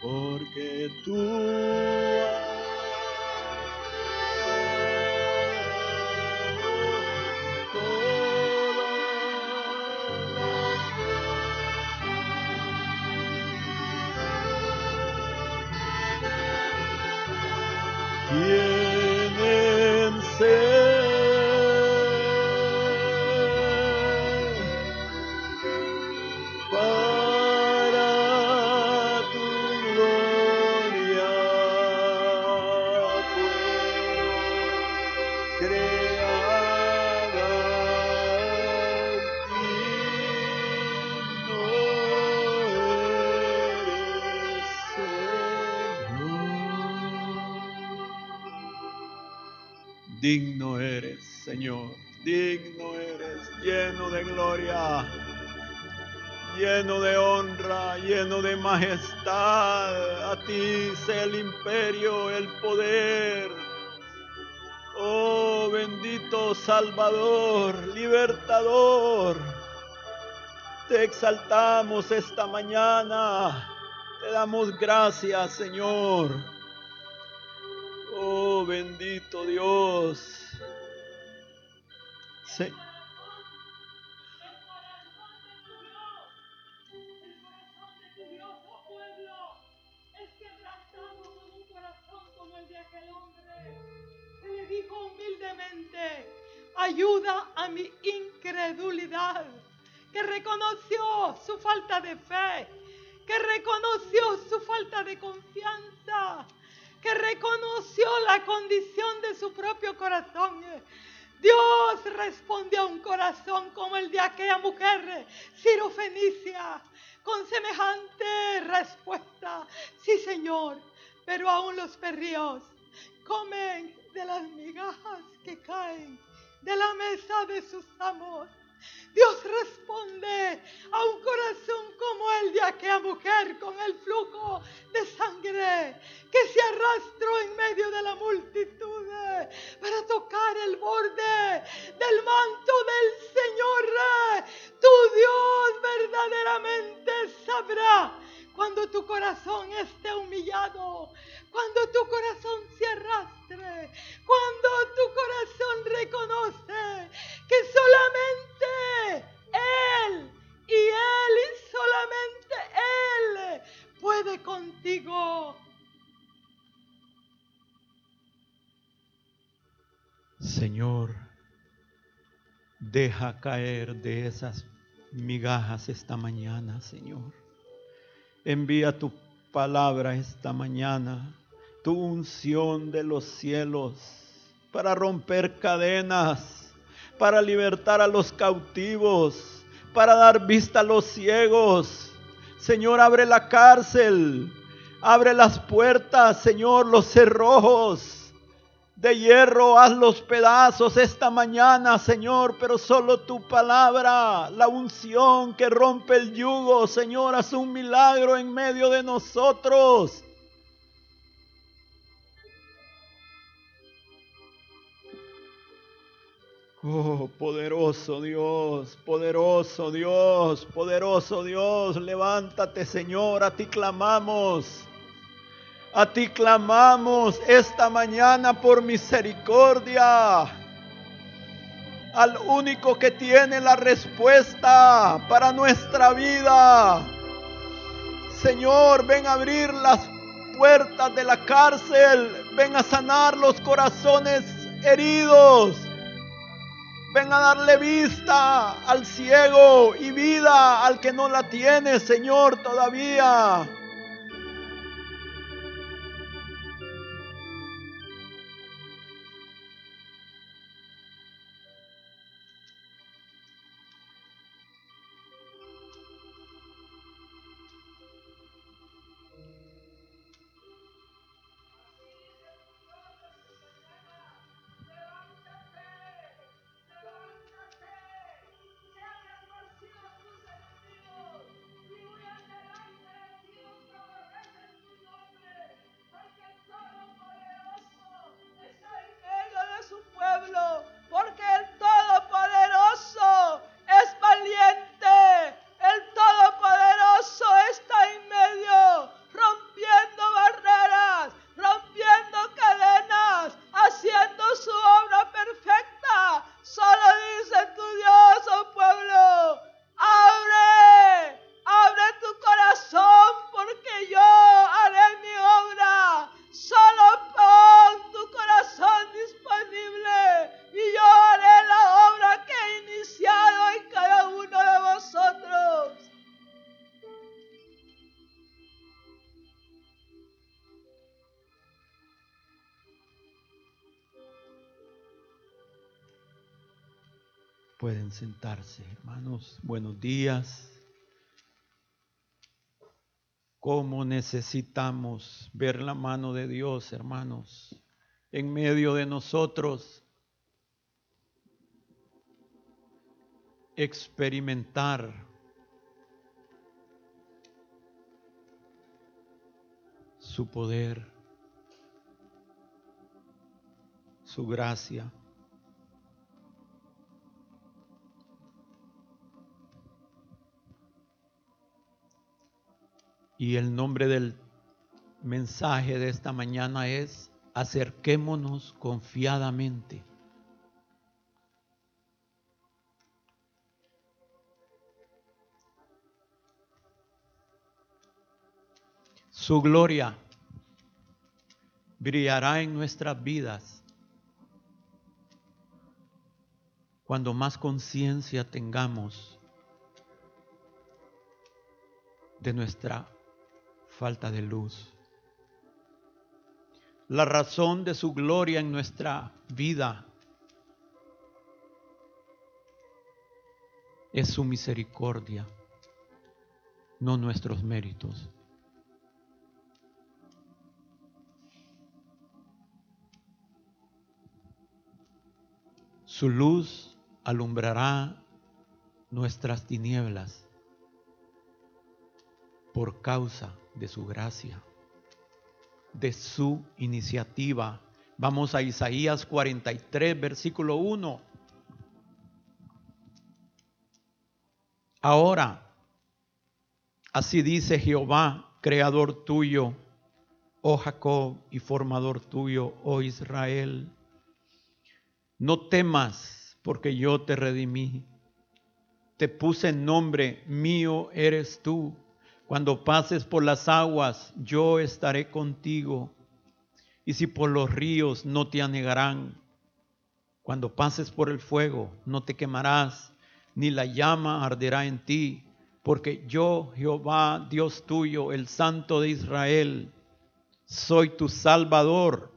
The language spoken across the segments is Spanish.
porque tú digno eres Señor digno eres lleno de gloria lleno de honra, lleno de majestad. A ti sea el imperio, el poder. Oh bendito Salvador, libertador. Te exaltamos esta mañana. Te damos gracias, Señor. Reconoció la condición de su propio corazón. Dios respondió a un corazón como el de aquella mujer, Ciro Fenicia, con semejante respuesta. Sí, Señor, pero aún los perrillos comen de las migajas que caen de la mesa de sus amos. Dios responde a un corazón como el de aquella mujer con el flujo de sangre que se arrastró en medio de la multitud para tocar el borde del manto del Señor. Tu Dios verdaderamente sabrá cuando tu corazón esté humillado, cuando tu corazón se arrastre, cuando tu corazón reconoce que solamente Él y Él y solamente Él puede contigo. Señor, deja caer de esas migajas esta mañana, Señor. Envía tu palabra esta mañana, unción de los cielos para romper cadenas, para libertar a los cautivos, para dar vista a los ciegos. Señor, abre la cárcel, abre las puertas, Señor, los cerrojos de hierro, haz los pedazos esta mañana, Señor, pero solo tu palabra, la unción que rompe el yugo, Señor, haz un milagro en medio de nosotros. Oh, poderoso Dios, poderoso Dios, poderoso Dios, levántate Señor, a ti clamamos. A ti clamamos esta mañana por misericordia. Al único que tiene la respuesta para nuestra vida. Señor, ven a abrir las puertas de la cárcel. Ven a sanar los corazones heridos. Ven a darle vista al ciego y vida al que no la tiene, Señor, todavía. Pueden sentarse, hermanos. Buenos días. ¿Cómo necesitamos ver la mano de Dios, hermanos, en medio de nosotros? Experimentar su poder, su gracia. Y el nombre del mensaje de esta mañana es acerquémonos confiadamente. Su gloria brillará en nuestras vidas cuando más conciencia tengamos de nuestra falta de luz. La razón de su gloria en nuestra vida es su misericordia, no nuestros méritos. Su luz alumbrará nuestras tinieblas por causa de su gracia, de su iniciativa. Vamos a Isaías 43, versículo 1. Ahora, así dice Jehová, creador tuyo, oh Jacob, y formador tuyo, oh Israel. No temas, porque yo te redimí. Te puse nombre, mío eres tú cuando pases por las aguas, yo estaré contigo. Y si por los ríos, no te anegarán. Cuando pases por el fuego, no te quemarás, ni la llama arderá en ti. Porque yo, Jehová, Dios tuyo, el Santo de Israel, soy tu Salvador.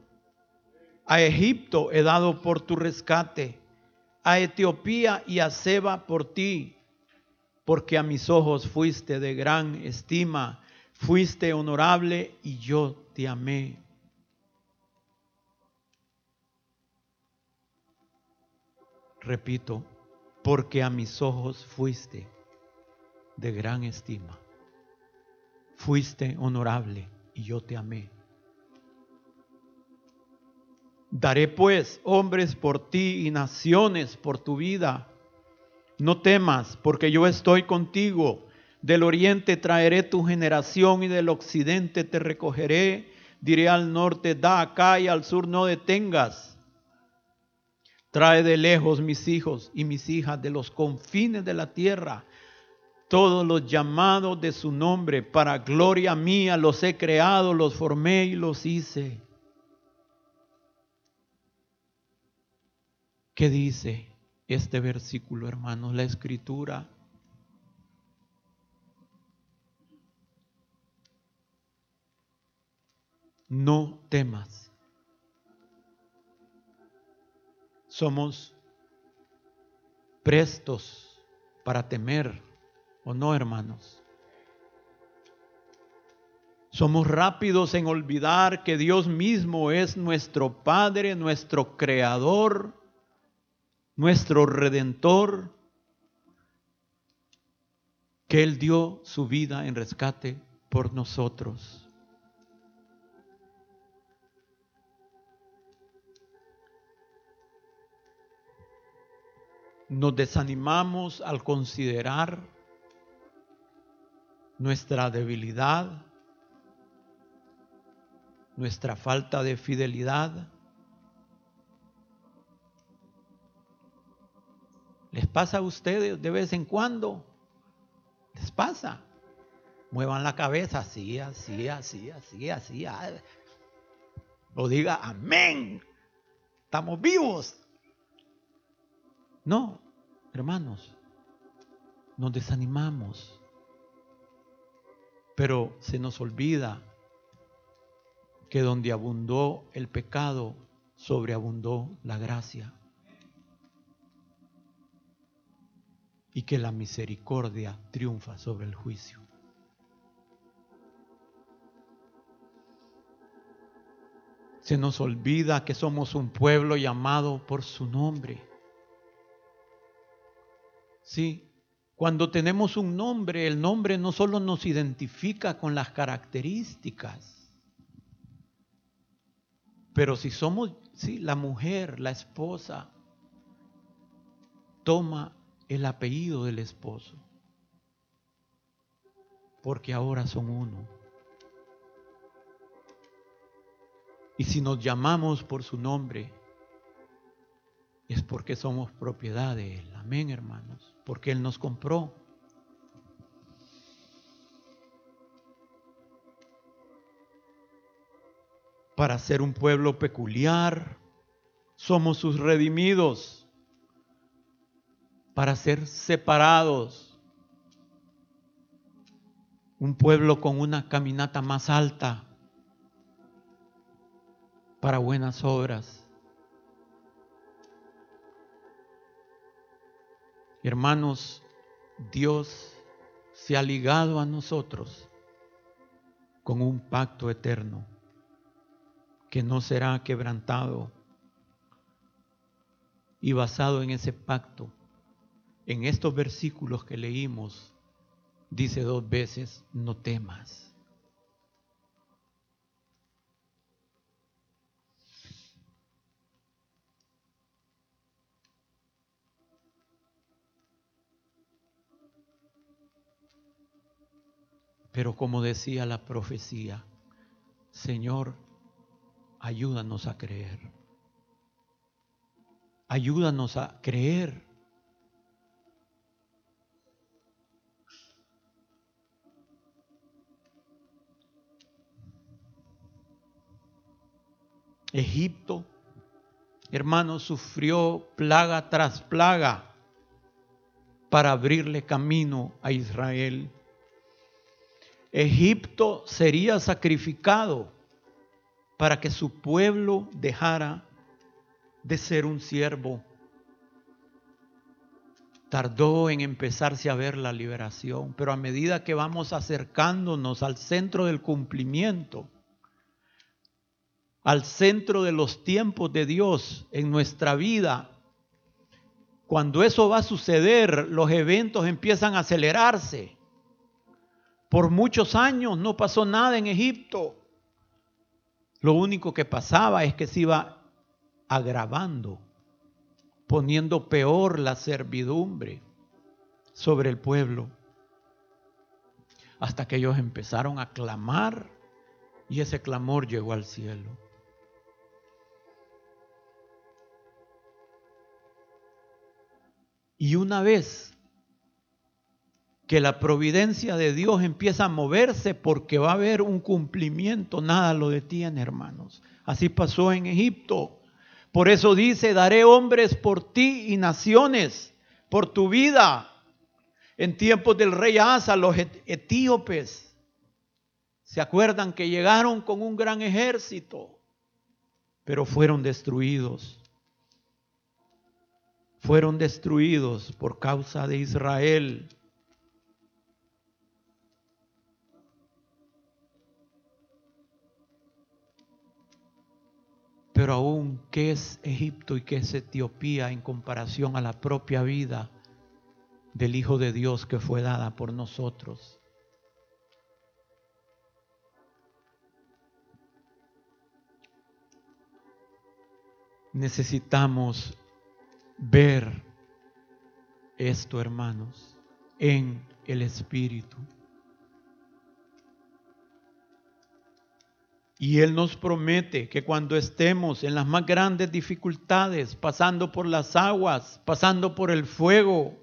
A Egipto he dado por tu rescate, a Etiopía y a Seba por ti porque a mis ojos fuiste de gran estima, fuiste honorable y yo te amé. Repito, porque a mis ojos fuiste de gran estima, fuiste honorable y yo te amé. Daré pues hombres por ti y naciones por tu vida no temas, porque yo estoy contigo. Del oriente traeré tu generación y del occidente te recogeré. Diré al norte, da acá y al sur no detengas. Trae de lejos mis hijos y mis hijas de los confines de la tierra. Todos los llamados de su nombre, para gloria mía los he creado, los formé y los hice. ¿Qué dice? Este versículo, hermanos, la escritura. No temas. Somos prestos para temer, ¿o no, hermanos? Somos rápidos en olvidar que Dios mismo es nuestro Padre, nuestro Creador, nuestro redentor, que Él dio su vida en rescate por nosotros. Nos desanimamos al considerar nuestra debilidad, nuestra falta de fidelidad, ¿Les pasa a ustedes de vez en cuando? ¿Les pasa? Muevan la cabeza así, así, así, así, así. O diga, amén. Estamos vivos. No, hermanos, nos desanimamos. Pero se nos olvida que donde abundó el pecado, sobreabundó la gracia. Y que la misericordia triunfa sobre el juicio. Se nos olvida que somos un pueblo llamado por su nombre. Sí, cuando tenemos un nombre, el nombre no solo nos identifica con las características, pero si somos, sí, la mujer, la esposa, toma el apellido del esposo, porque ahora son uno. Y si nos llamamos por su nombre, es porque somos propiedad de Él. Amén, hermanos. Porque Él nos compró. Para ser un pueblo peculiar, somos sus redimidos. Para ser separados. Un pueblo con una caminata más alta. Para buenas obras Hermanos, Dios se ha ligado a nosotros con un pacto eterno que no será quebrantado. Y basado en ese pacto, en estos versículos que leímos, dice dos veces, no temas. Pero como decía la profecía, Señor, ayúdanos a creer. Ayúdanos a creer. Egipto, hermanos, sufrió plaga tras plaga para abrirle camino a Israel. Egipto sería sacrificado para que su pueblo dejara de ser un siervo. Tardó en empezarse a ver la liberación, pero a medida que vamos acercándonos al centro del cumplimiento, al centro de los tiempos de Dios en nuestra vida, cuando eso va a suceder, los eventos empiezan a acelerarse. Por muchos años no pasó nada en Egipto. Lo único que pasaba es que se iba agravando, poniendo peor la servidumbre sobre el pueblo. Hasta que ellos empezaron a clamar y ese clamor llegó al cielo. Y una vez que la providencia de Dios empieza a moverse porque va a haber un cumplimiento, nada lo detiene, hermanos. Así pasó en Egipto. Por eso dice, daré hombres por ti y naciones por tu vida. En tiempos del rey Asa, los etíopes, ¿se acuerdan que llegaron con un gran ejército? Pero fueron destruidos. Fueron destruidos por causa de Israel. Pero aún, ¿qué es Egipto y qué es Etiopía en comparación a la propia vida del Hijo de Dios que fue dada por nosotros? Necesitamos ver esto, hermanos, en el Espíritu. Y Él nos promete que cuando estemos en las más grandes dificultades, pasando por las aguas, pasando por el fuego,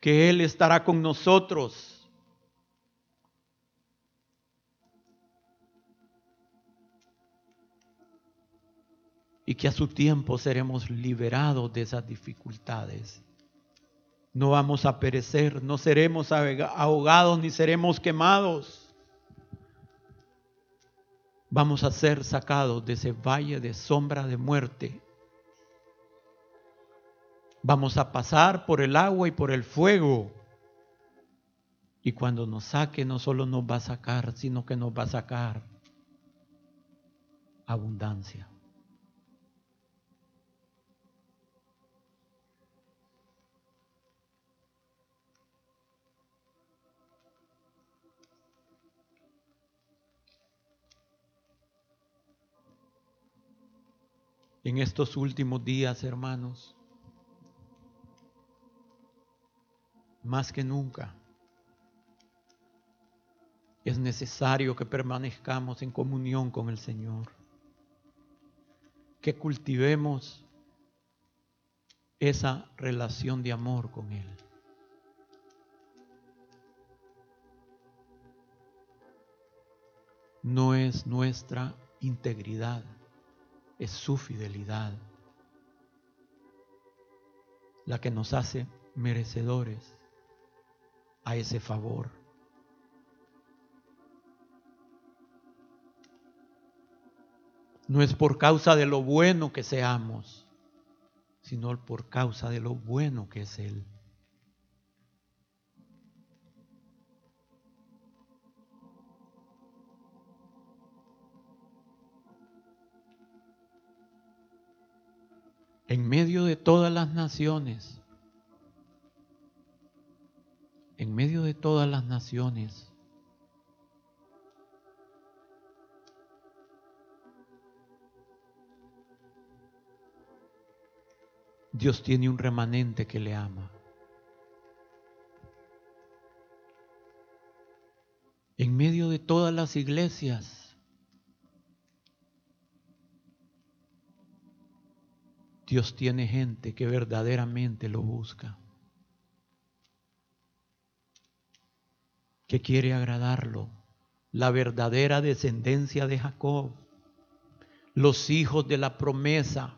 que Él estará con nosotros. Y que a su tiempo seremos liberados de esas dificultades. No vamos a perecer, no seremos ahogados ni seremos quemados vamos a ser sacados de ese valle de sombra de muerte Vamos a pasar por el agua y por el fuego. Y cuando nos saque no solo nos va a sacar, sino que nos va a sacar abundancia. En estos últimos días, hermanos, más que nunca, es necesario que permanezcamos en comunión con el Señor, que cultivemos esa relación de amor con Él. No es nuestra integridad, es su fidelidad la que nos hace merecedores a ese favor. No es por causa de lo bueno que seamos, sino por causa de lo bueno que es Él. En medio de todas las naciones, en medio de todas las naciones, Dios tiene un remanente que le ama. En medio de todas las iglesias, Dios tiene gente que verdaderamente lo busca, que quiere agradarlo, la verdadera descendencia de Jacob, los hijos de la promesa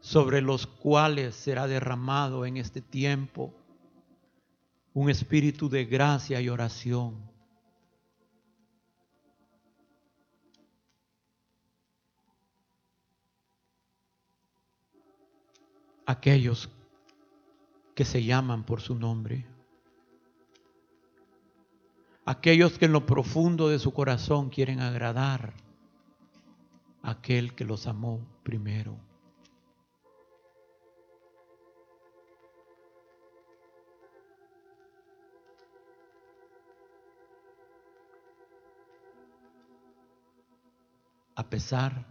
sobre los cuales será derramado en este tiempo un espíritu de gracia y oración. Aquellos que se llaman por su nombre. Aquellos que en lo profundo de su corazón quieren agradar a aquel que los amó primero. a pesar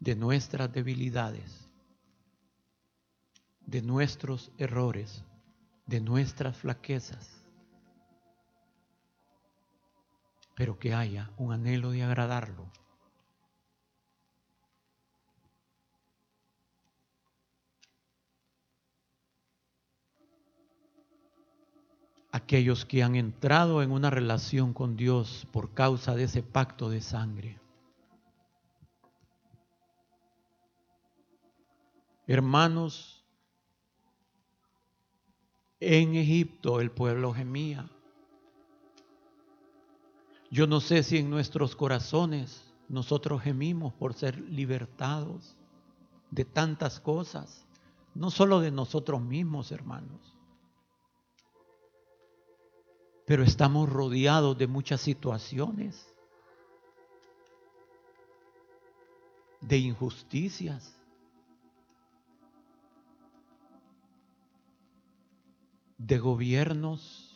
de nuestras debilidades, de nuestros errores, de nuestras flaquezas, pero que haya un anhelo de agradarlo. Aquellos que han entrado en una relación con Dios por causa de ese pacto de sangre. Hermanos, en Egipto el pueblo gemía. Yo no sé si en nuestros corazones nosotros gemimos por ser libertados de tantas cosas, no solo de nosotros mismos, hermanos, pero estamos rodeados de muchas situaciones, de injusticias, de gobiernos,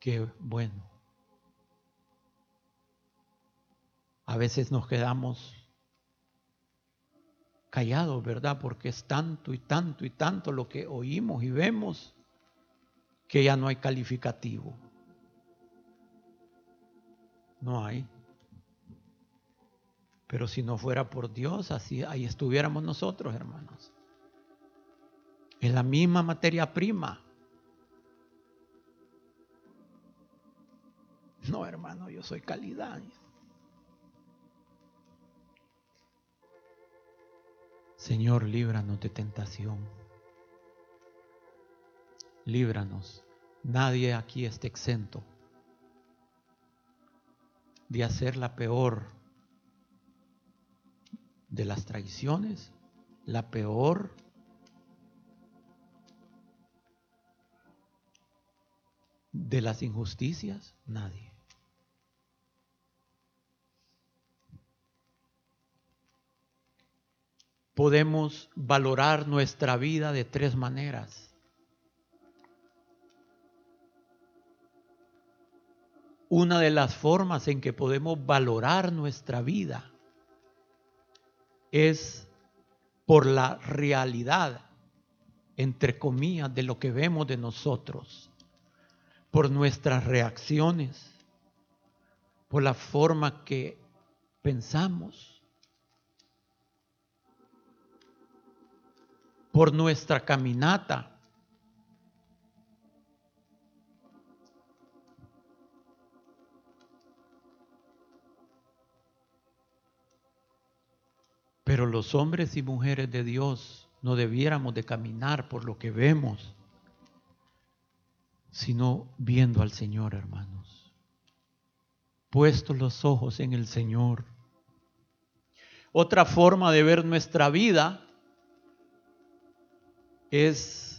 que bueno. A veces nos quedamos callados, ¿verdad? Porque es tanto y tanto y tanto lo que oímos y vemos que ya no hay calificativo. No hay. Pero si no fuera por Dios, así ahí estuviéramos nosotros, hermanos. Es la misma materia prima. No, hermano, yo soy calidad. Señor, líbranos de tentación. Líbranos. Nadie aquí está exento. de hacer la peor de las traiciones, la peor de las injusticias? Nadie. Podemos valorar nuestra vida de tres maneras. Una de las formas en que podemos valorar nuestra vida es por la realidad, entre comillas, de lo que vemos de nosotros, por nuestras reacciones, por la forma que pensamos, por nuestra caminata, Pero los hombres y mujeres de Dios no debiéramos de caminar por lo que vemos, sino viendo al Señor, hermanos. Puestos los ojos en el Señor. Otra forma de ver nuestra vida es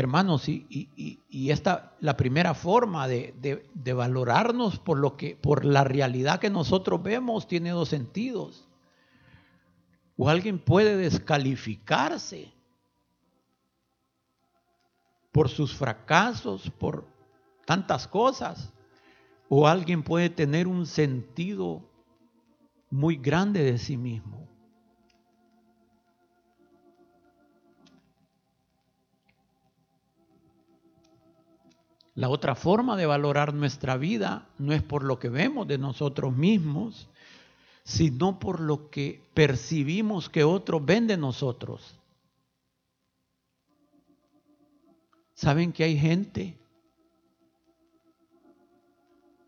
hermanos, y, esta la primera forma de, de, valorarnos por lo que, por la realidad que nosotros vemos, tiene dos sentidos. O alguien puede descalificarse por sus fracasos, por tantas cosas, o alguien puede tener un sentido muy grande de sí mismo. La otra forma de valorar nuestra vida no es por lo que vemos de nosotros mismos, sino por lo que percibimos que otros ven de nosotros. ¿Saben que hay gente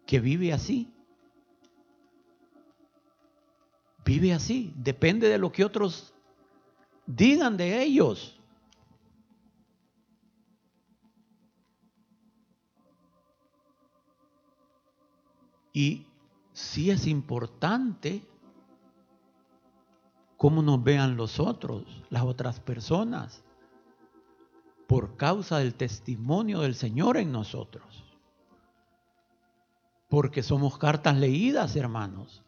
que vive así? Vive así, depende de lo que otros digan de ellos. Y sí es importante cómo nos vean los otros, las otras personas, por causa del testimonio del Señor en nosotros. Porque somos cartas leídas, hermanos.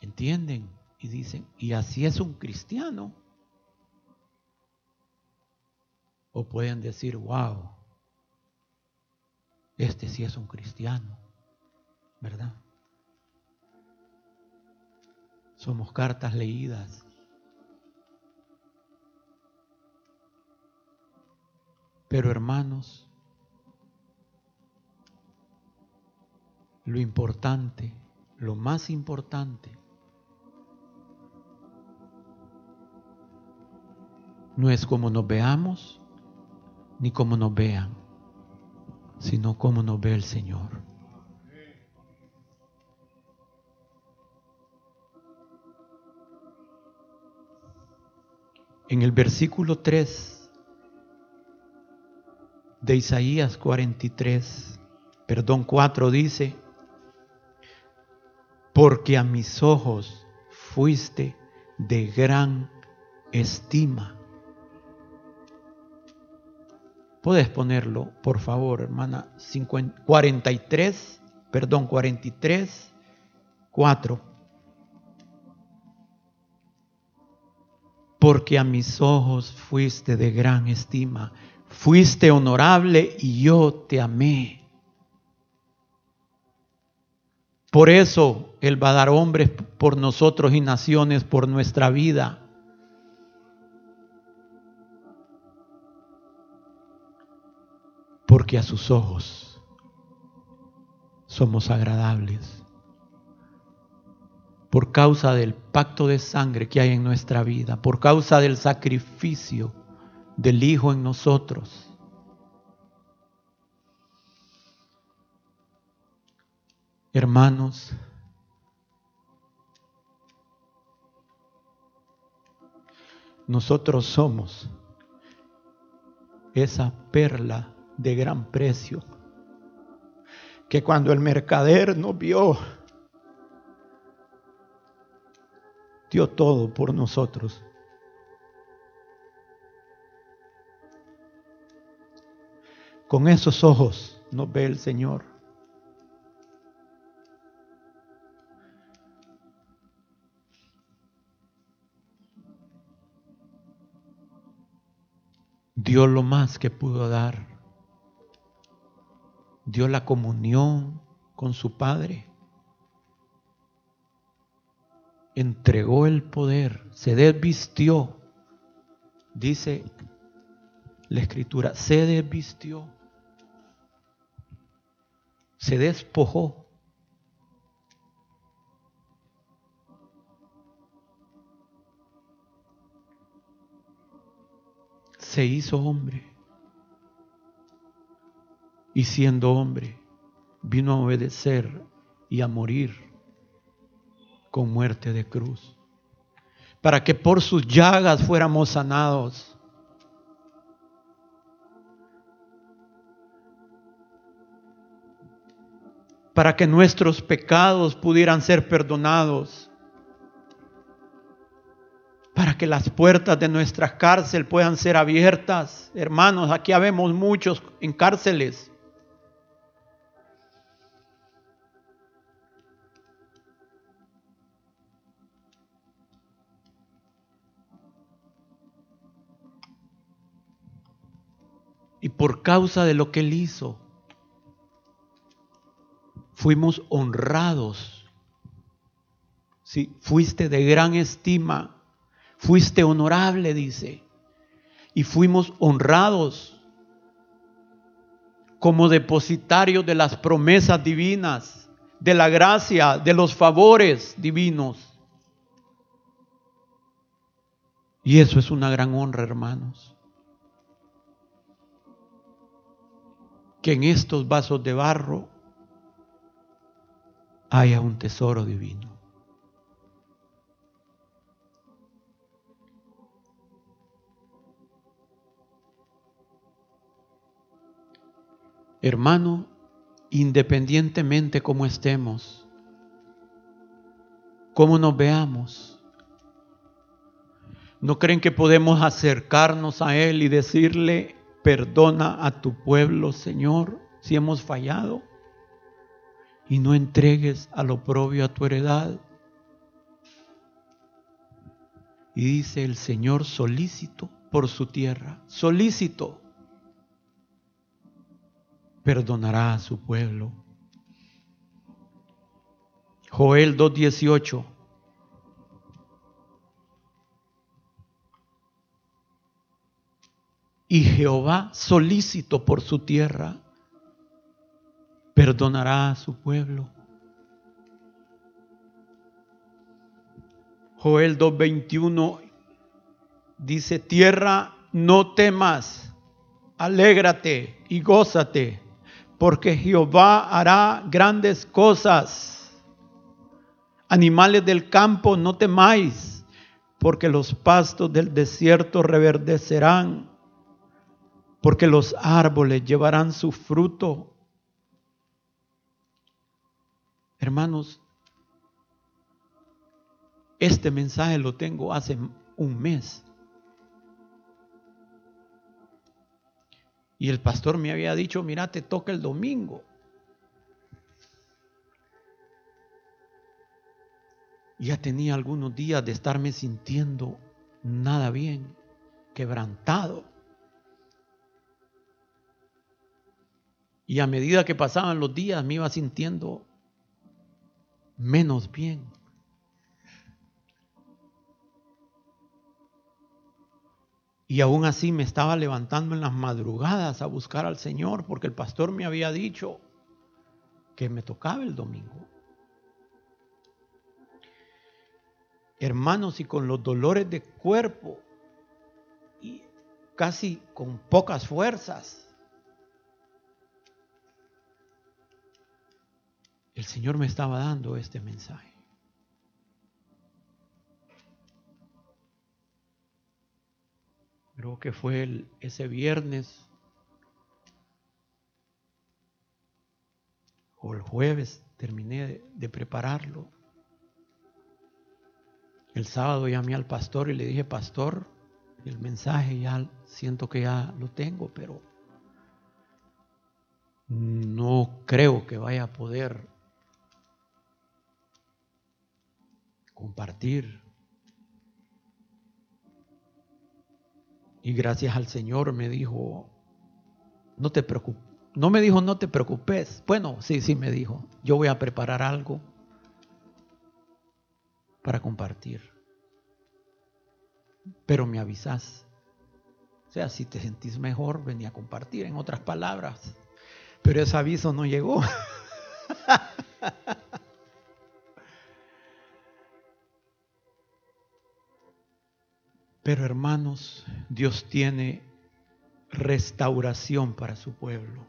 ¿Entienden? Y dicen, y así es un cristiano. O pueden decir, wow, este sí es un cristiano, ¿verdad? Somos cartas leídas. Pero hermanos, lo importante, lo más importante, no es como nos veamos ni como nos vean sino cómo nos ve el Señor. En el versículo 3 de Isaías 43, perdón, 4 dice, porque a mis ojos fuiste de gran estima Puedes ponerlo, por favor, hermana. 43, perdón, 43, 4. Porque a mis ojos fuiste de gran estima, fuiste honorable y yo te amé. Por eso Él va a dar hombres por nosotros y naciones por nuestra vida. Porque a sus ojos somos agradables. Por causa del pacto de sangre que hay en nuestra vida, por causa del sacrificio del Hijo en nosotros. Hermanos, nosotros somos esa perla de gran precio, que cuando el mercader nos vio, dio todo por nosotros. Con esos ojos nos ve el Señor. Dio lo más que pudo dar. Dio la comunión con su Padre. Entregó el poder, se desvistió. Dice la escritura, se desvistió. Se despojó. se hizo hombre. Y siendo hombre, vino a obedecer y a morir con muerte de cruz. Para que por sus llagas fuéramos sanados. Para que nuestros pecados pudieran ser perdonados para que las puertas de nuestra cárcel puedan ser abiertas. Hermanos, aquí habemos muchos en cárceles. Y por causa de lo que Él hizo, fuimos honrados. Si fuiste de gran estima Fuiste honorable, dice. Y fuimos honrados como depositarios de las promesas divinas, de la gracia, de los favores divinos. Y eso es una gran honra, hermanos. Que en estos vasos de barro haya un tesoro divino. Hermano, independientemente como estemos, como nos veamos, ¿no creen que podemos acercarnos a Él y decirle, perdona a tu pueblo, Señor, si hemos fallado? Y no entregues a lo propio a tu heredad. Y dice el Señor solícito por su tierra, solícito perdonará a su pueblo. Joel 2.18. Y Jehová, solícito por su tierra, perdonará a su pueblo. Joel 2.21 dice, tierra, no temas, alégrate y gózate porque Jehová hará grandes cosas. Animales del campo, no temáis, porque los pastos del desierto reverdecerán, porque los árboles llevarán su fruto. Hermanos, este mensaje lo tengo hace un mes. Y el pastor me había dicho, mira, te toca el domingo. Ya tenía algunos días de estarme sintiendo nada bien, quebrantado. Y a medida que pasaban los días me iba sintiendo menos bien. Y aún así me estaba levantando en las madrugadas a buscar al Señor porque el pastor me había dicho que me tocaba el domingo. Hermanos, y con los dolores de cuerpo y casi con pocas fuerzas, el Señor me estaba dando este mensaje. Creo que fue el, ese viernes o el jueves terminé de, de prepararlo. El sábado llamé al pastor y le dije, pastor, el mensaje ya siento que ya lo tengo, pero no creo que vaya a poder compartir. Y gracias al Señor me dijo, no te preocupes. No me dijo, no te preocupes. Bueno, sí, sí me dijo, yo voy a preparar algo para compartir. Pero me avisas. O sea, si te sentís mejor, venía a compartir, en otras palabras. Pero ese aviso no llegó. Pero hermanos, Dios tiene restauración para su pueblo.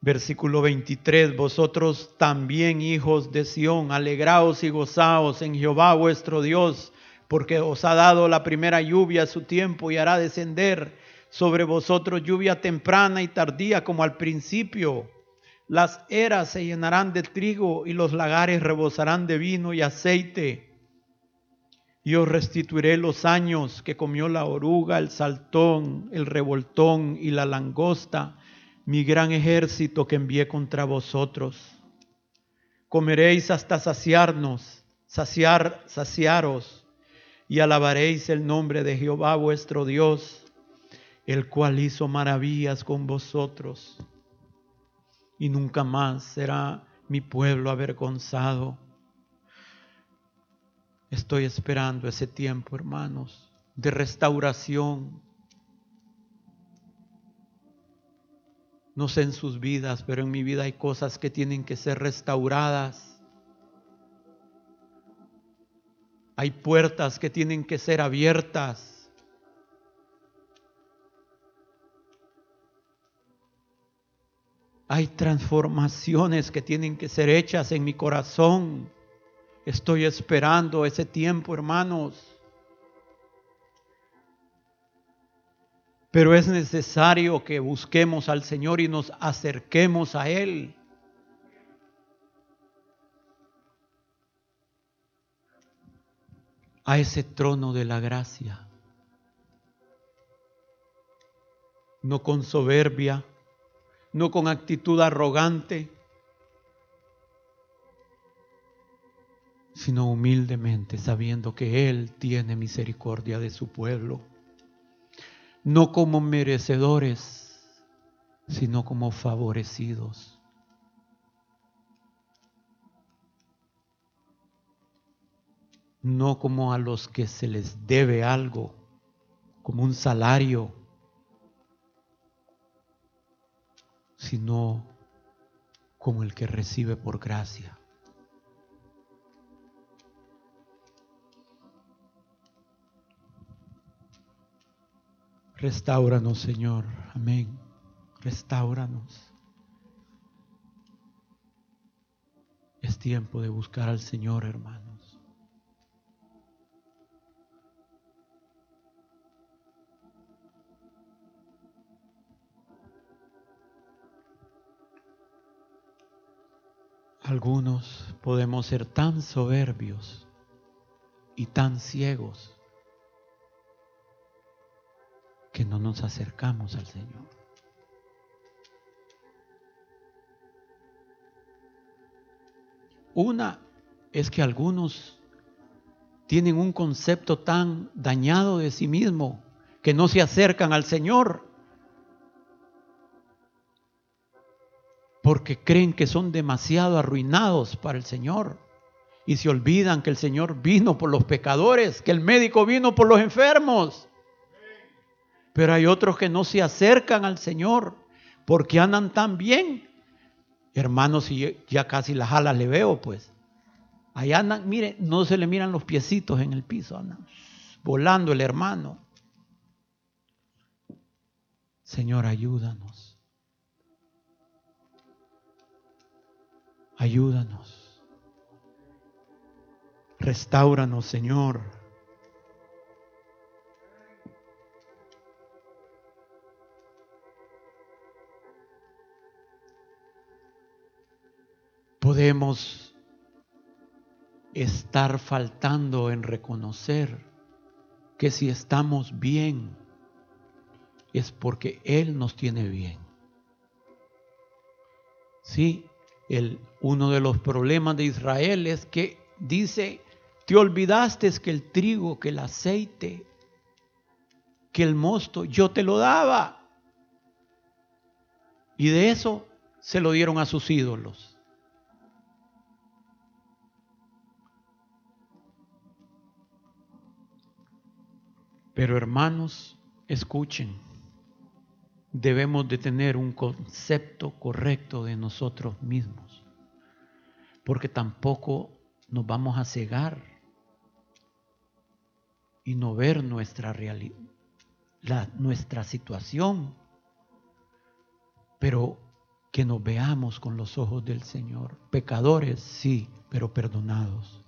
Versículo 23, vosotros también hijos de Sión, alegraos y gozaos en Jehová vuestro Dios, porque os ha dado la primera lluvia a su tiempo y hará descender sobre vosotros lluvia temprana y tardía como al principio. Las eras se llenarán de trigo y los lagares rebosarán de vino y aceite y os restituiré los años que comió la oruga, el saltón, el revoltón y la langosta, mi gran ejército que envié contra vosotros. Comeréis hasta saciarnos, saciar, saciaros, y alabaréis el nombre de Jehová vuestro Dios, el cual hizo maravillas con vosotros. Y nunca más será mi pueblo avergonzado Estoy esperando ese tiempo, hermanos, de restauración. No sé en sus vidas, pero en mi vida hay cosas que tienen que ser restauradas. Hay puertas que tienen que ser abiertas. Hay transformaciones que tienen que ser hechas en mi corazón. Estoy esperando ese tiempo, hermanos. Pero es necesario que busquemos al Señor y nos acerquemos a Él. A ese trono de la gracia. No con soberbia, no con actitud arrogante sino humildemente sabiendo que Él tiene misericordia de su pueblo, no como merecedores, sino como favorecidos. No como a los que se les debe algo, como un salario, sino como el que recibe por gracia. Restauranos, Señor. Amén. Restauranos. Es tiempo de buscar al Señor, hermanos. Algunos podemos ser tan soberbios y tan ciegos que no nos acercamos al Señor. Una es que algunos tienen un concepto tan dañado de sí mismo que no se acercan al Señor porque creen que son demasiado arruinados para el Señor y se olvidan que el Señor vino por los pecadores, que el médico vino por los enfermos. Pero hay otros que no se acercan al Señor porque andan tan bien. Hermanos, y ya casi las alas le veo, pues. Ahí andan, mire, no se le miran los piecitos en el piso, andan volando el hermano. Señor, ayúdanos. Ayúdanos. Restauranos, Señor. Podemos estar faltando en reconocer que si estamos bien es porque Él nos tiene bien. Sí, el, uno de los problemas de Israel es que dice, te olvidaste que el trigo, que el aceite, que el mosto, yo te lo daba. Y de eso se lo dieron a sus ídolos. Pero hermanos, escuchen, debemos de tener un concepto correcto de nosotros mismos, porque tampoco nos vamos a cegar y no ver nuestra realidad, nuestra situación, pero que nos veamos con los ojos del Señor. Pecadores, sí, pero perdonados.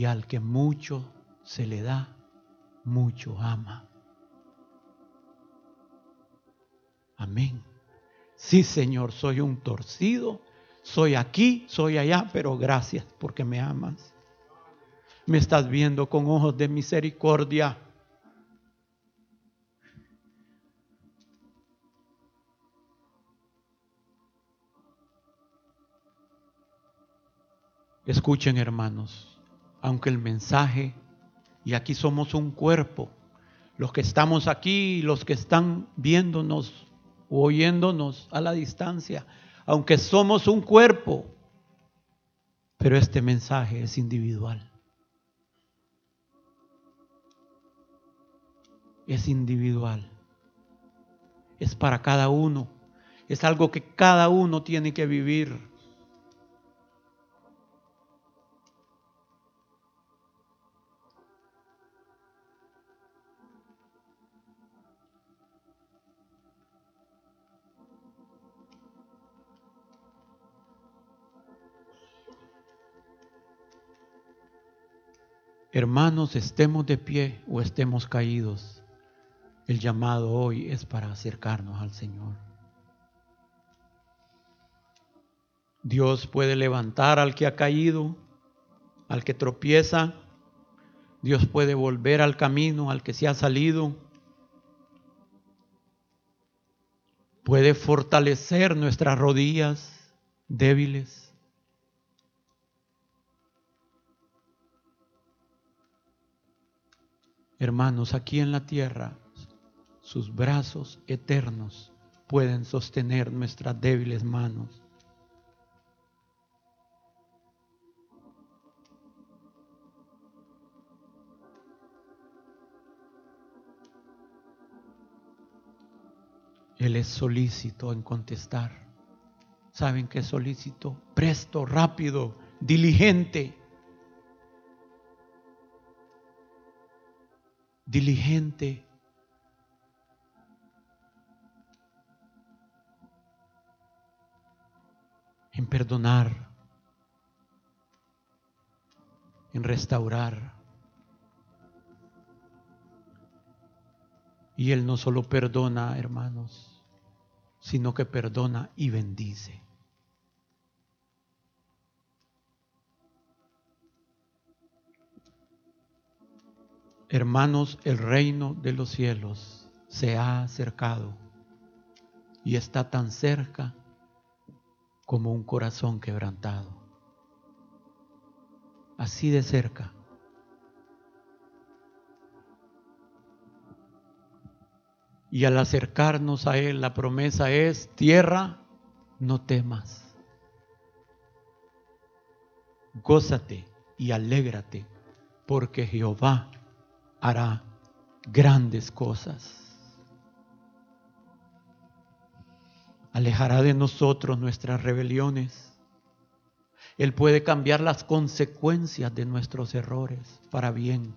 Y al que mucho se le da, mucho ama. Amén. Sí, Señor, soy un torcido, soy aquí, soy allá, pero gracias porque me amas. Me estás viendo con ojos de misericordia. Escuchen hermanos, aunque el mensaje, y aquí somos un cuerpo, los que estamos aquí, los que están viéndonos o oyéndonos a la distancia, aunque somos un cuerpo, pero este mensaje es individual. Es individual. Es para cada uno. Es algo que cada uno tiene que vivir. Hermanos, estemos de pie o estemos caídos, el llamado hoy es para acercarnos al Señor. Dios puede levantar al que ha caído, al que tropieza. Dios puede volver al camino, al que se ha salido. Puede fortalecer nuestras rodillas débiles. Hermanos, aquí en la tierra, sus brazos eternos pueden sostener nuestras débiles manos. Él es solícito en contestar. ¿Saben qué es solícito? Presto, rápido, diligente. Diligente. en perdonar, en restaurar. Y Él no solo perdona, hermanos, sino que perdona y bendice. Hermanos, el reino de los cielos se ha acercado y está tan cerca como un corazón quebrantado. Así de cerca. Y al acercarnos a Él, la promesa es, tierra, no temas. Gózate y alégrate, porque Jehová hará grandes cosas. Alejará de nosotros nuestras rebeliones. Él puede cambiar las consecuencias de nuestros errores para bien.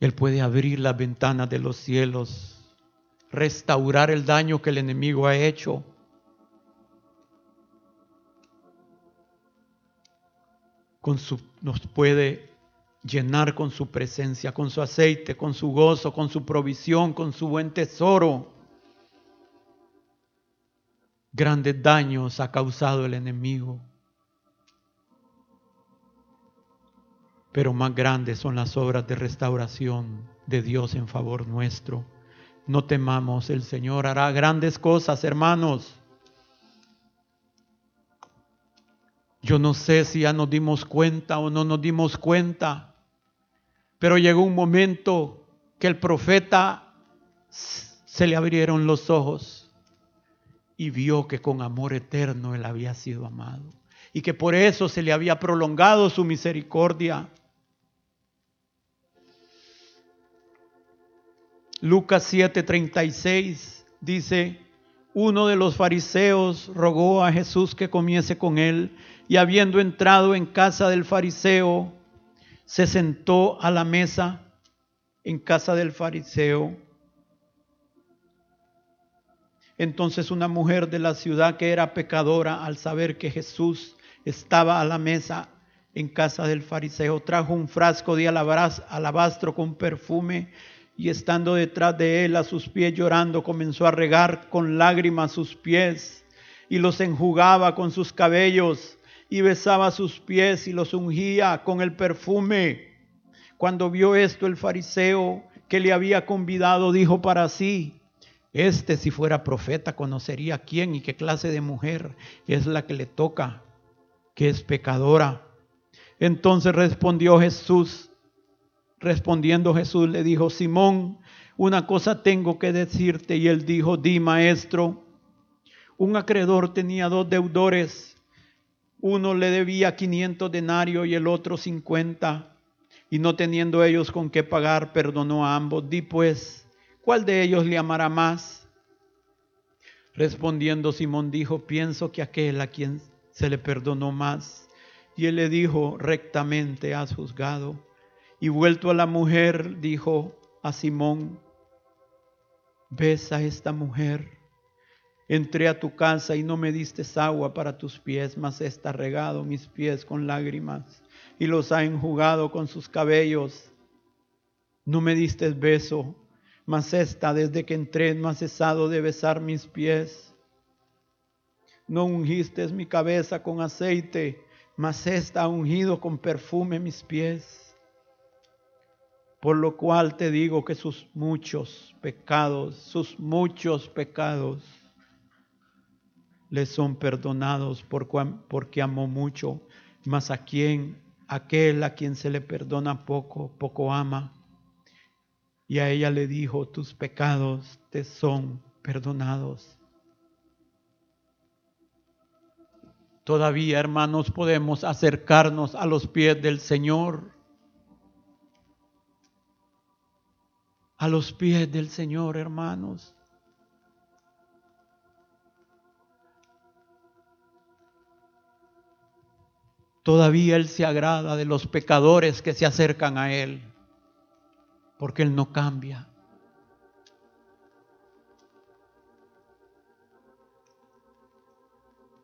Él puede abrir las ventanas de los cielos, restaurar el daño que el enemigo ha hecho con su, nos puede llenar con su presencia, con su aceite, con su gozo, con su provisión, con su buen tesoro. Grandes daños ha causado el enemigo. Pero más grandes son las obras de restauración de Dios en favor nuestro. No temamos, el Señor hará grandes cosas, hermanos. Yo no sé si ya nos dimos cuenta o no nos dimos cuenta, pero llegó un momento que el profeta se le abrieron los ojos y vio que con amor eterno él había sido amado y que por eso se le había prolongado su misericordia. Lucas 7:36 dice, uno de los fariseos rogó a Jesús que comiese con él y habiendo entrado en casa del fariseo, se sentó a la mesa en casa del fariseo. Entonces una mujer de la ciudad que era pecadora, al saber que Jesús estaba a la mesa en casa del fariseo, trajo un frasco de alabastro con perfume y estando detrás de él a sus pies llorando, comenzó a regar con lágrimas sus pies y los enjugaba con sus cabellos y besaba sus pies y los ungía con el perfume. Cuando vio esto el fariseo que le había convidado, dijo para sí, este si fuera profeta conocería quién y qué clase de mujer es la que le toca, que es pecadora. Entonces respondió Jesús, Respondiendo Jesús le dijo, Simón, una cosa tengo que decirte. Y él dijo, di maestro, un acreedor tenía dos deudores. Uno le debía 500 denarios y el otro 50. Y no teniendo ellos con qué pagar, perdonó a ambos. Di pues, ¿cuál de ellos le amará más? Respondiendo Simón dijo, pienso que aquel a quien se le perdonó más. Y él le dijo, rectamente has juzgado. Y vuelto a la mujer, dijo a Simón, ves esta mujer. Entré a tu casa y no me diste agua para tus pies, mas está regado mis pies con lágrimas y los ha enjugado con sus cabellos. No me diste beso, mas esta desde que entré no ha cesado de besar mis pies. No ungiste mi cabeza con aceite, mas esta ha ungido con perfume mis pies. Por lo cual te digo que sus muchos pecados, sus muchos pecados le son perdonados porque amó mucho, mas a quien, aquel a quien se le perdona poco, poco ama. Y a ella le dijo, tus pecados te son perdonados. Todavía, hermanos, podemos acercarnos a los pies del Señor a los pies del Señor, hermanos. Todavía Él se agrada de los pecadores que se acercan a Él, porque Él no cambia.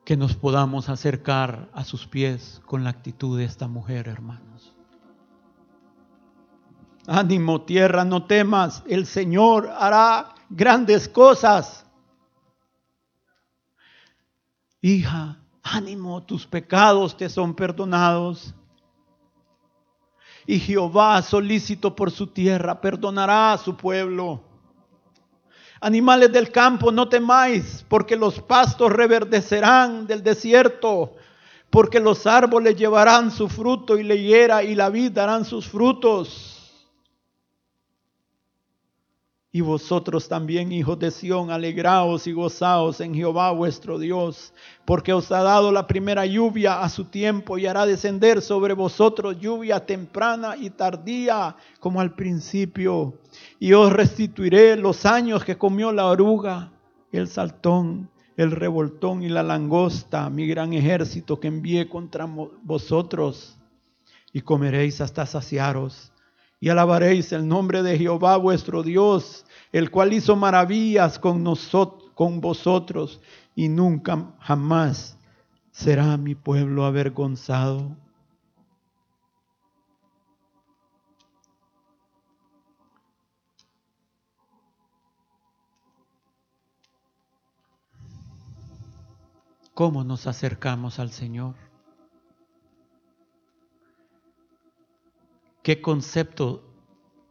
Que nos podamos acercar a sus pies con la actitud de esta mujer, hermanos. Ánimo tierra, no temas, el Señor hará grandes cosas. Hija, ánimo, tus pecados te son perdonados. Y Jehová, solícito por su tierra, perdonará a su pueblo. Animales del campo, no temáis, porque los pastos reverdecerán del desierto, porque los árboles llevarán su fruto y la higuera y la vid darán sus frutos. Y vosotros también, hijos de Sión, alegraos y gozaos en Jehová vuestro Dios, porque os ha dado la primera lluvia a su tiempo y hará descender sobre vosotros lluvia temprana y tardía como al principio. Y os restituiré los años que comió la oruga, el saltón, el revoltón y la langosta, mi gran ejército que envié contra vosotros. Y comeréis hasta saciaros y alabaréis el nombre de Jehová vuestro Dios, el cual hizo maravillas con nosotros, con vosotros, y nunca jamás será mi pueblo avergonzado. ¿Cómo nos acercamos al Señor? ¿Qué concepto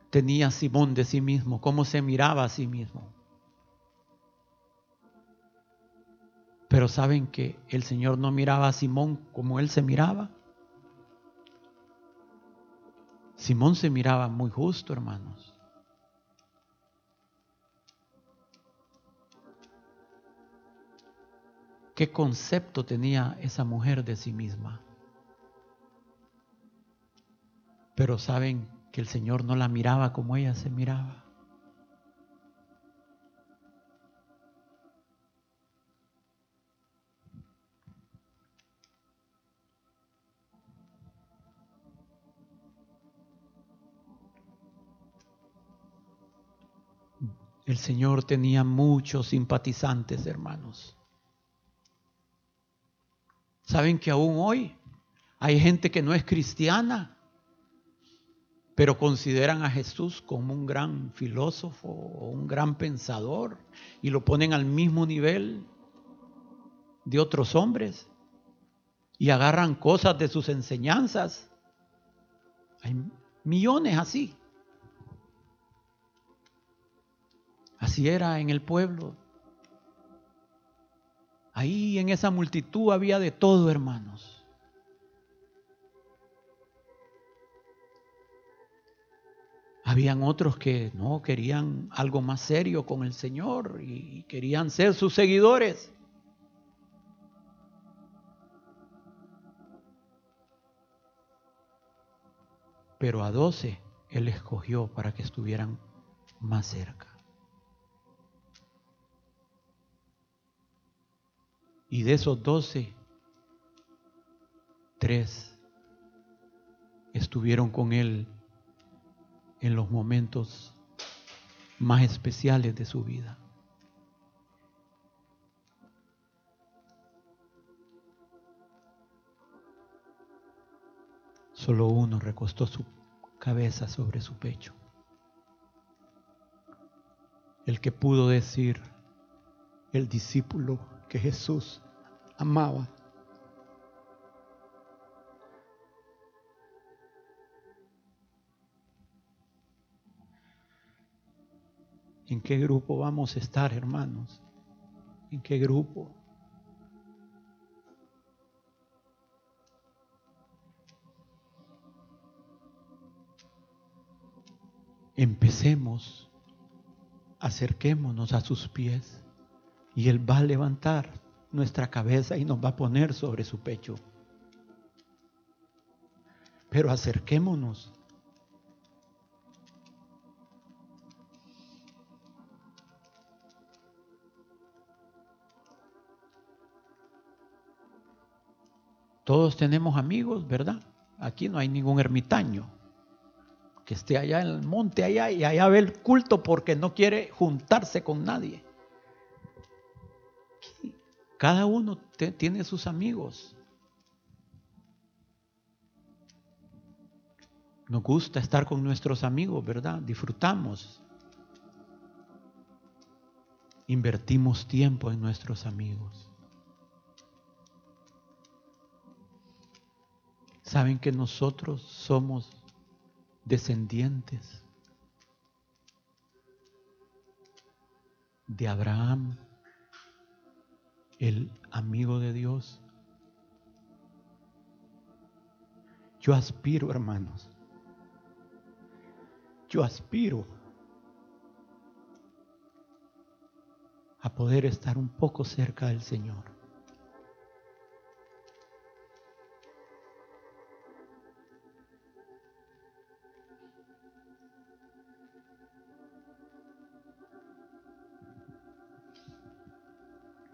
tenía Simón de sí mismo? ¿Cómo se miraba a sí mismo? Pero saben que el Señor no miraba a Simón como él se miraba. Simón se miraba muy justo, hermanos. ¿Qué concepto tenía esa mujer de sí misma? Pero saben que el Señor no la miraba como ella se miraba. El Señor tenía muchos simpatizantes, hermanos. ¿Saben que aún hoy hay gente que no es cristiana, pero consideran a Jesús como un gran filósofo o un gran pensador y lo ponen al mismo nivel de otros hombres y agarran cosas de sus enseñanzas? Hay millones así. Así era en el pueblo. Ahí en esa multitud había de todo, hermanos. Habían otros que no querían algo más serio con el Señor y querían ser sus seguidores. Pero a doce Él escogió para que estuvieran más cerca. Y de esos doce, tres estuvieron con Él en los momentos más especiales de su vida. Solo uno recostó su cabeza sobre su pecho. El que pudo decir, el discípulo que Jesús amaba. ¿En qué grupo vamos a estar, hermanos? ¿En qué grupo? Empecemos, acerquémonos a sus pies y Él va a levantar nuestra cabeza y nos va a poner sobre su pecho. Pero acerquémonos. Todos tenemos amigos, ¿verdad? Aquí no hay ningún ermitaño que esté allá en el monte allá y allá ve el culto porque no quiere juntarse con nadie. Cada uno tiene sus amigos. Nos gusta estar con nuestros amigos, ¿verdad? Disfrutamos. Invertimos tiempo en nuestros amigos. Saben que nosotros somos descendientes de Abraham, el amigo de Dios. Yo aspiro, hermanos. Yo aspiro a poder estar un poco cerca del Señor.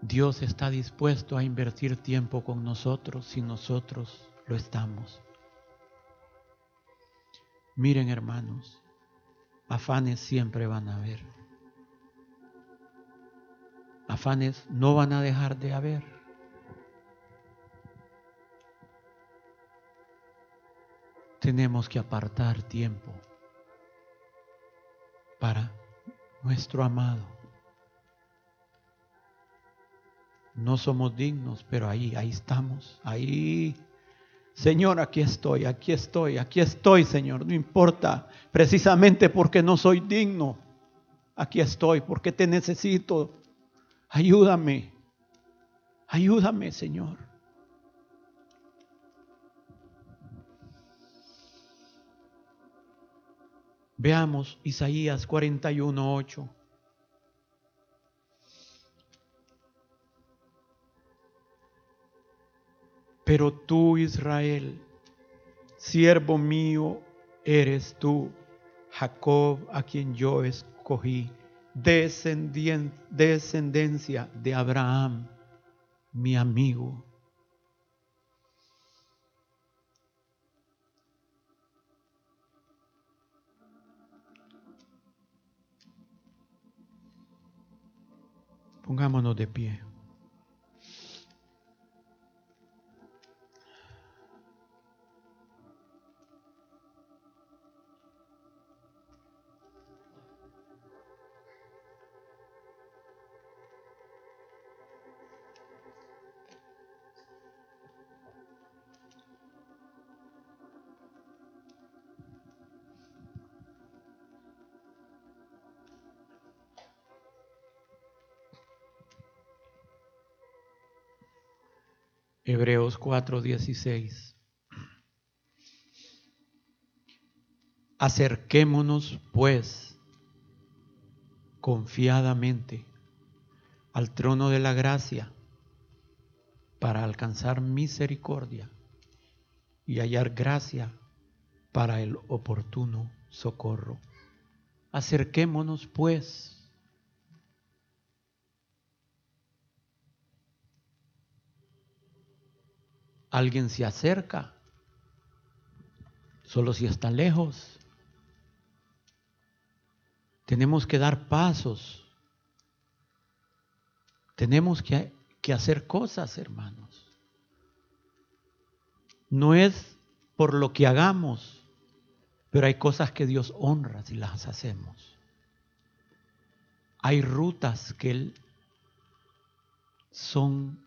Dios está dispuesto a invertir tiempo con nosotros si nosotros lo estamos. Miren hermanos, afanes siempre van a haber. Afanes no van a dejar de haber. Tenemos que apartar tiempo para nuestro amado no somos dignos, pero ahí, ahí estamos, ahí. Señor, aquí estoy, aquí estoy, aquí estoy, Señor, no importa, precisamente porque no soy digno, aquí estoy, porque te necesito. Ayúdame, ayúdame, Señor. Veamos Isaías 41, 8. Pero tú, Israel, siervo mío eres tú, Jacob, a quien yo escogí, descendencia de Abraham, mi amigo. Pongámonos de pie. Hebreos 4:16. Acerquémonos pues confiadamente al trono de la gracia para alcanzar misericordia y hallar gracia para el oportuno socorro. Acerquémonos pues alguien se acerca, solo si está lejos. Tenemos que dar pasos. Tenemos que, que, hacer cosas, hermanos. No es por lo que hagamos, pero hay cosas que Dios honra si las hacemos. Hay rutas que Él son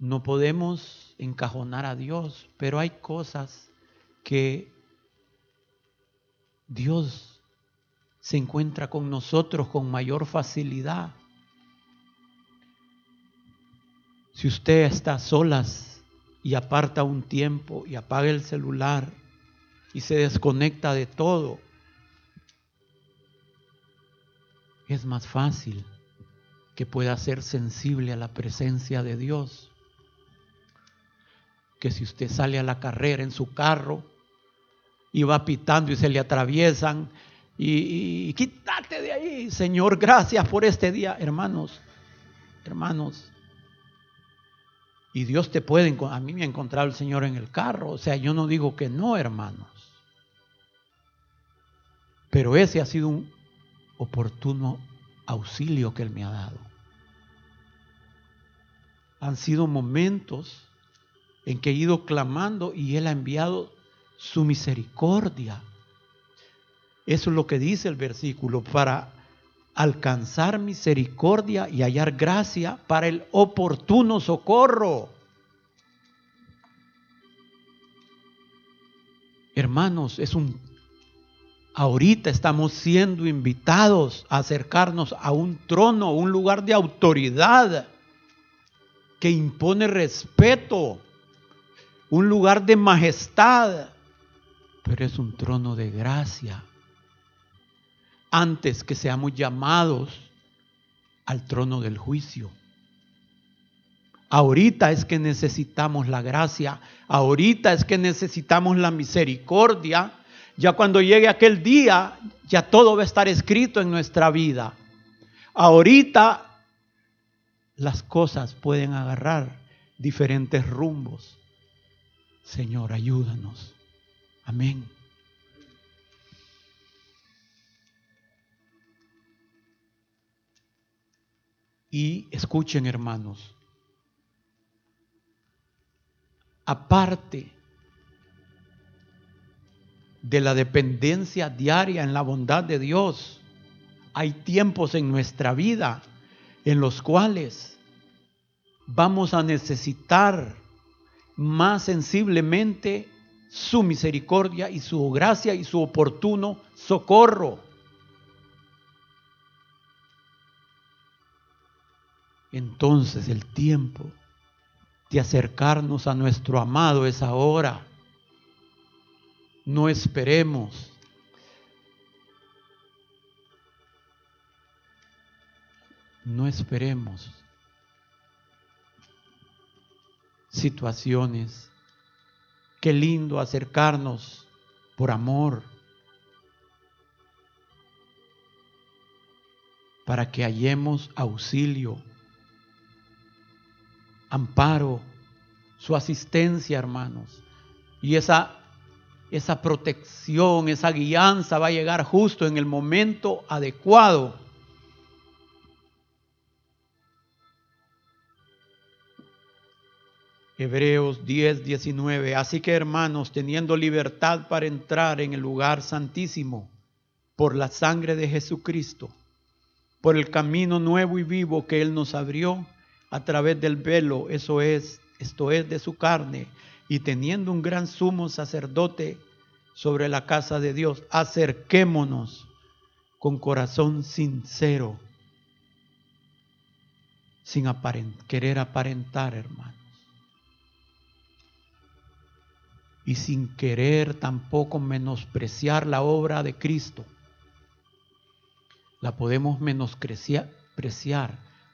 no podemos encajonar a Dios, pero hay cosas que Dios se encuentra con nosotros con mayor facilidad. Si usted está solas y aparta un tiempo y apaga el celular y se desconecta de todo, es más fácil que pueda ser sensible a la presencia de Dios que si usted sale a la carrera en su carro y va pitando y se le atraviesan y, quítate de ahí, Señor, gracias por este día, hermanos, hermanos. Y Dios te puede, a mí me ha encontrado el Señor en el carro, o sea, yo no digo que no, hermanos. Pero ese ha sido un oportuno auxilio que Él me ha dado. Han sido momentos en que he ido clamando y Él ha enviado su misericordia. Eso es lo que dice el versículo, para alcanzar misericordia y hallar gracia para el oportuno socorro. Hermanos, es un ahorita estamos siendo invitados a acercarnos a un trono, un lugar de autoridad que impone respeto un lugar de majestad, pero es un trono de gracia. Antes que seamos llamados al trono del juicio. Ahorita es que necesitamos la gracia, ahorita es que necesitamos la misericordia. Ya cuando llegue aquel día, ya todo va a estar escrito en nuestra vida. Ahorita las cosas pueden agarrar diferentes rumbos. Señor, ayúdanos. Amén. Y escuchen, hermanos, aparte de la dependencia diaria en la bondad de Dios, hay tiempos en nuestra vida en los cuales vamos a necesitar más sensiblemente su misericordia y su gracia y su oportuno socorro. Entonces el tiempo de acercarnos a nuestro amado es ahora. No esperemos. No esperemos situaciones. Qué lindo acercarnos por amor. Para que hallemos auxilio amparo, su asistencia, hermanos. Y esa, esa protección, esa guianza va a llegar justo en el momento adecuado. Hebreos 10, 19. Así que hermanos, teniendo libertad para entrar en el lugar santísimo por la sangre de Jesucristo, por el camino nuevo y vivo que Él nos abrió, a través del velo, eso es, esto es de su carne, y teniendo un gran sumo sacerdote sobre la casa de Dios, acerquémonos con corazón sincero, sin querer aparentar, hermanos, y sin querer tampoco menospreciar la obra de Cristo. La podemos menospreciar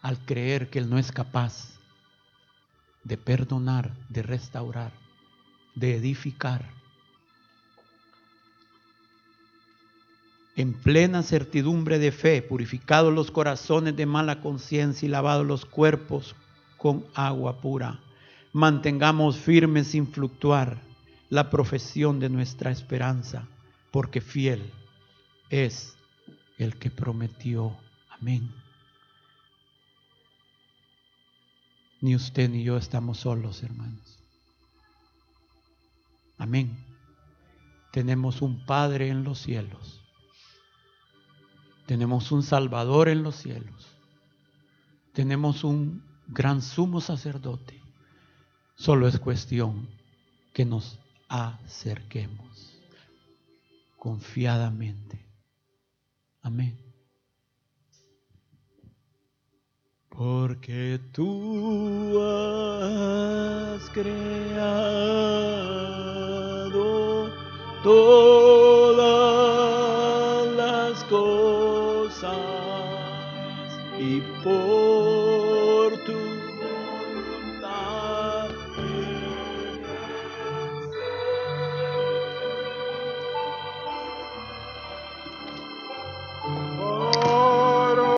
al creer que Él no es capaz de perdonar, de restaurar, de edificar. En plena certidumbre de fe, purificados los corazones de mala conciencia y lavados los cuerpos con agua pura, mantengamos firmes sin fluctuar la profesión de nuestra esperanza, porque fiel es el que prometió. Amén. Ni usted ni yo estamos solos, hermanos. Amén. Tenemos un Padre en los cielos. Tenemos un Salvador en los cielos. Tenemos un gran sumo sacerdote. Solo es cuestión que nos acerquemos confiadamente. Amén. Porque tú has creado todas